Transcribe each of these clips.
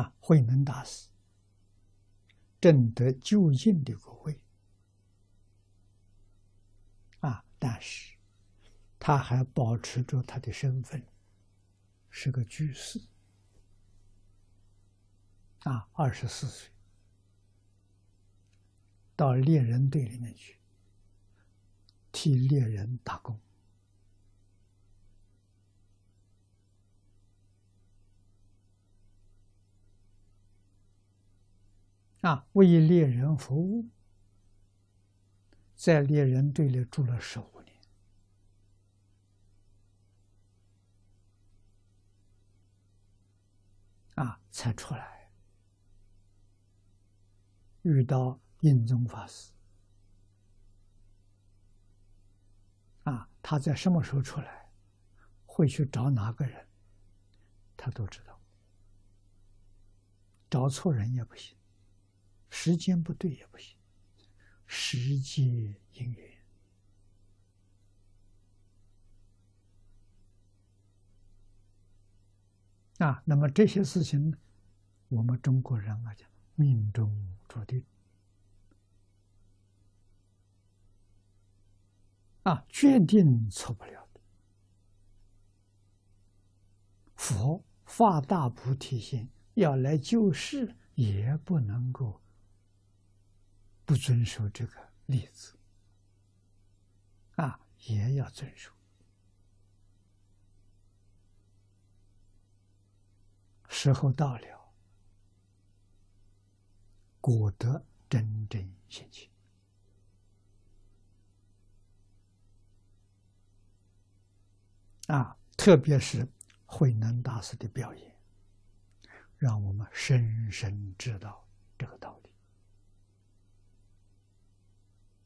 啊，慧能大师正得就近的国位啊，但是他还保持着他的身份，是个居士啊，二十四岁到猎人队里面去替猎人打工。啊，为猎人服务，在猎人队里住了十五年，啊，才出来，遇到印宗法师，啊，他在什么时候出来，会去找哪个人，他都知道，找错人也不行。时间不对也不行，时节因缘啊。那么这些事情，我们中国人啊讲命中注定啊，决定错不了的。佛发大菩提心，要来救世，也不能够。不遵守这个例子，啊，也要遵守。时候到了，果得真正现前。啊，特别是慧能大师的表演，让我们深深知道这个道理。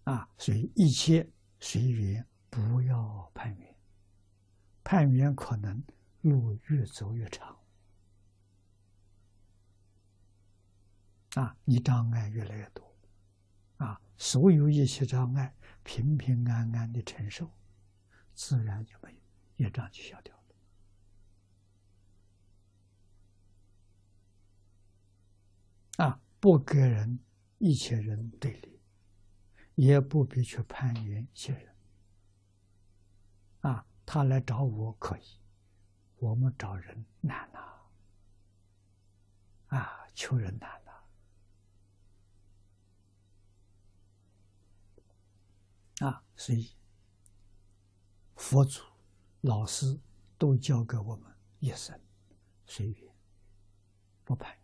啊，所以一切随缘，不要攀缘。攀缘可能路越走越长，啊，你障碍越来越多，啊，所有一切障碍平平安安的承受，自然就没有业障就消掉了。啊，不跟人一切人对立。也不必去攀缘些人，啊，他来找我可以，我们找人难呐，啊，求人难呐，啊，所以佛祖、老师都教给我们一生随缘，不攀。